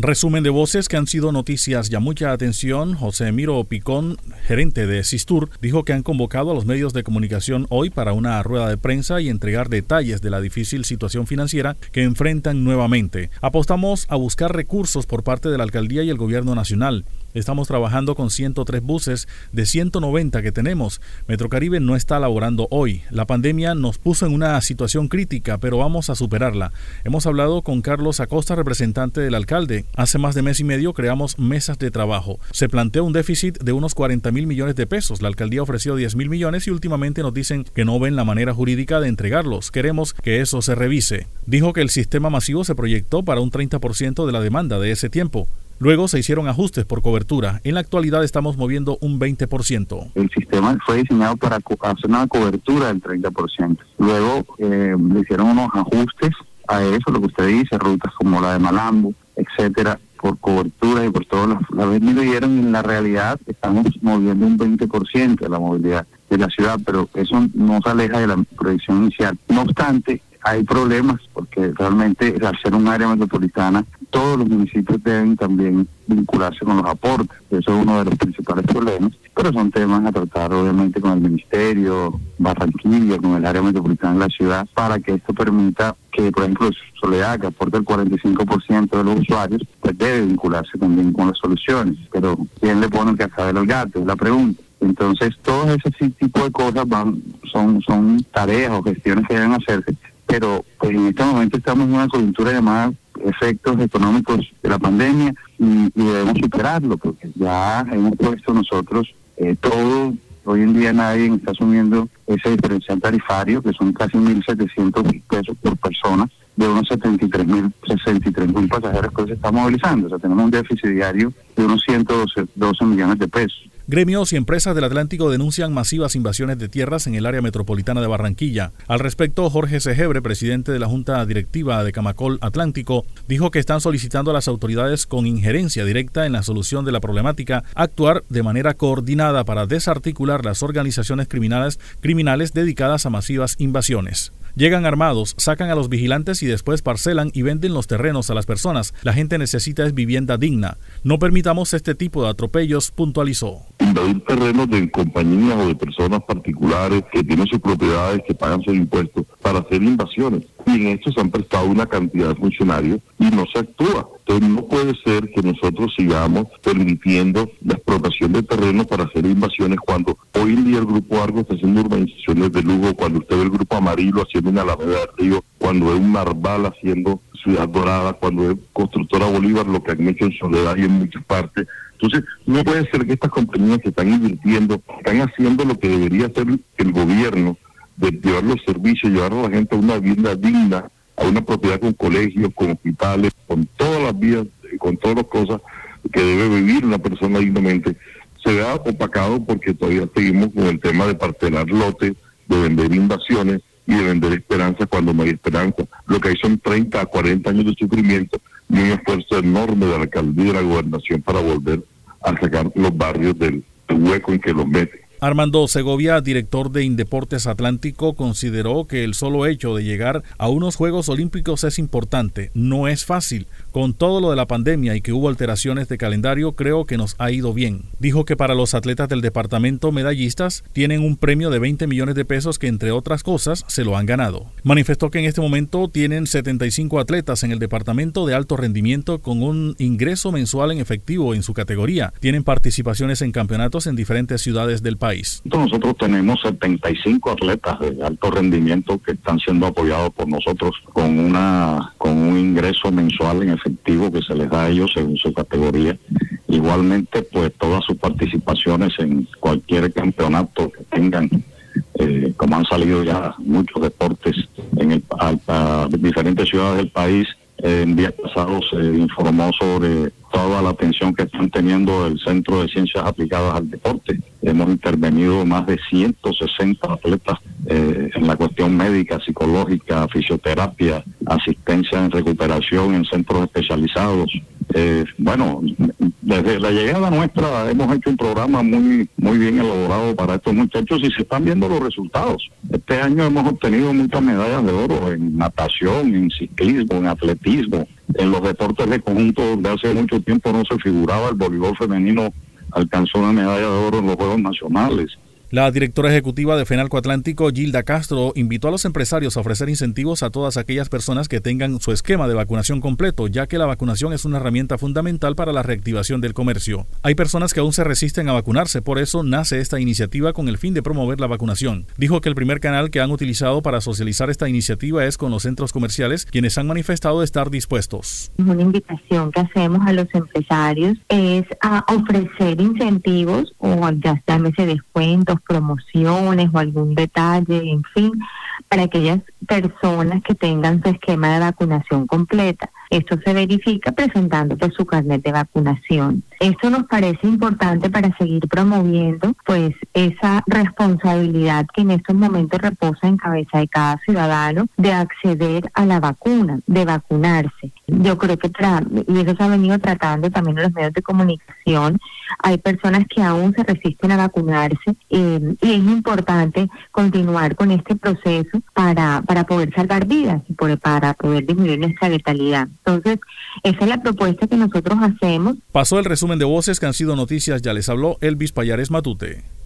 Resumen de voces que han sido noticias ya mucha atención. José Miro Picón, gerente de Sistur, dijo que han convocado a los medios de comunicación hoy para una rueda de prensa y entregar detalles de la difícil situación financiera que enfrentan nuevamente. Apostamos a buscar recursos por parte de la alcaldía y el gobierno nacional. Estamos trabajando con 103 buses de 190 que tenemos. Metrocaribe no está laborando hoy. La pandemia nos puso en una situación crítica, pero vamos a superarla. Hemos hablado con Carlos Acosta, representante del alcalde. Hace más de mes y medio creamos mesas de trabajo. Se planteó un déficit de unos 40 mil millones de pesos. La alcaldía ofreció 10 mil millones y últimamente nos dicen que no ven la manera jurídica de entregarlos. Queremos que eso se revise. Dijo que el sistema masivo se proyectó para un 30% de la demanda de ese tiempo. Luego se hicieron ajustes por cobertura. En la actualidad estamos moviendo un 20%. El sistema fue diseñado para hacer una cobertura del 30%. Luego eh, le hicieron unos ajustes a eso, lo que usted dice, rutas como la de Malambo, etcétera, por cobertura y por todas las, las dieron en la realidad estamos moviendo un 20% de la movilidad de la ciudad, pero eso no se aleja de la proyección inicial. No obstante, hay problemas porque realmente al ser un área metropolitana todos los municipios deben también vincularse con los aportes. Eso es uno de los principales problemas, pero son temas a tratar obviamente con el Ministerio, Barranquilla, con el área metropolitana de la ciudad, para que esto permita que, por ejemplo, Soledad, que aporta el 45% de los usuarios, pues debe vincularse también con las soluciones. Pero ¿quién le pone el cascabel al gato? Es la pregunta. Entonces, todos ese tipo de cosas van son son tareas o gestiones que deben hacerse, pero pues en este momento estamos en una coyuntura llamada efectos económicos de la pandemia y, debemos superarlo porque ya hemos puesto nosotros eh, todo, hoy en día nadie está asumiendo ese diferencial tarifario que son casi 1.700 pesos por persona de unos 73 mil 63 mil pasajeros que se está movilizando. O sea, tenemos un déficit diario de unos 112 millones de pesos. Gremios y empresas del Atlántico denuncian masivas invasiones de tierras en el área metropolitana de Barranquilla. Al respecto, Jorge Segebre, presidente de la Junta Directiva de Camacol Atlántico, dijo que están solicitando a las autoridades con injerencia directa en la solución de la problemática actuar de manera coordinada para desarticular las organizaciones criminales, criminales dedicadas a masivas invasiones. Llegan armados, sacan a los vigilantes y después parcelan y venden los terrenos a las personas. La gente necesita es vivienda digna. No permitamos este tipo de atropellos, puntualizó. Invadir terrenos de compañías o de personas particulares que tienen sus propiedades, que pagan sus impuestos, para hacer invasiones. Y en esto se han prestado una cantidad de funcionarios y no se actúa. Entonces no puede ser que nosotros sigamos permitiendo la explotación de terrenos para hacer invasiones cuando hoy en día el Grupo Argo está haciendo urbanizaciones de lujo, cuando usted ve el Grupo Amarillo haciendo una Alameda del Río, cuando ve un Marval haciendo Ciudad Dorada, cuando ve Constructora Bolívar, lo que han hecho en Soledad y en muchas partes. Entonces, no puede ser que estas compañías que están invirtiendo, están haciendo lo que debería hacer el gobierno, de llevar los servicios, llevar a la gente a una vivienda digna, a una propiedad con colegios, con hospitales, con todas las vías, con todas las cosas que debe vivir una persona dignamente, se vea opacado porque todavía seguimos con el tema de parcelar lotes, de vender invasiones y de vender esperanza cuando no hay esperanza. Lo que hay son 30 a 40 años de sufrimiento y un esfuerzo enorme de la alcaldía y de la gobernación para volver a sacar los barrios del hueco en que los meten. Armando Segovia, director de Indeportes Atlántico, consideró que el solo hecho de llegar a unos Juegos Olímpicos es importante. No es fácil. Con todo lo de la pandemia y que hubo alteraciones de calendario, creo que nos ha ido bien. Dijo que para los atletas del departamento medallistas tienen un premio de 20 millones de pesos que entre otras cosas se lo han ganado. Manifestó que en este momento tienen 75 atletas en el departamento de alto rendimiento con un ingreso mensual en efectivo en su categoría. Tienen participaciones en campeonatos en diferentes ciudades del país. Nosotros tenemos 75 atletas de alto rendimiento que están siendo apoyados por nosotros con una con un ingreso mensual en efectivo que se les da a ellos según su categoría. Igualmente, pues todas sus participaciones en cualquier campeonato que tengan eh, como han salido ya muchos deportes en el, a, diferentes ciudades del país, en días pasados se informó sobre toda la atención que están teniendo el Centro de Ciencias Aplicadas al Deporte. Hemos intervenido más de 160 atletas eh, en la cuestión médica, psicológica, fisioterapia, asistencia en recuperación en centros especializados, Eh, bueno, desde la llegada nuestra hemos hecho un programa muy muy bien elaborado para estos muchachos y se están viendo los resultados. Este año hemos obtenido muchas medallas de oro en natación, en ciclismo, en atletismo, en los deportes de conjunto donde hace mucho tiempo no se figuraba el voleibol femenino alcanzó una medalla de oro en los Juegos Nacionales. La directora ejecutiva de Fenalco Atlántico, Gilda Castro, invitó a los empresarios a ofrecer incentivos a todas aquellas personas que tengan su esquema de vacunación completo, ya que la vacunación es una herramienta fundamental para la reactivación del comercio. Hay personas que aún se resisten a vacunarse, por eso nace esta iniciativa con el fin de promover la vacunación. Dijo que el primer canal que han utilizado para socializar esta iniciativa es con los centros comerciales, quienes han manifestado estar dispuestos. Una invitación que hacemos a los empresarios es a ofrecer incentivos o ya llámese descuentos promociones o algún detalle, en fin, para aquellas personas que tengan su esquema de vacunación completa. Esto se verifica presentando pues, su carnet de vacunación. Esto nos parece importante para seguir promoviendo pues esa responsabilidad que en estos momentos reposa en cabeza de cada ciudadano de acceder a la vacuna, de vacunarse. Yo creo que y eso se ha venido tratando también en los medios de comunicación, hay personas que aún se resisten a vacunarse eh, y es importante continuar con este proceso para, para poder salvar vidas y para poder disminuir nuestra letalidad. Entonces, esa es la propuesta que nosotros hacemos. Pasó el resumen de voces que han sido noticias, ya les habló Elvis Payares Matute.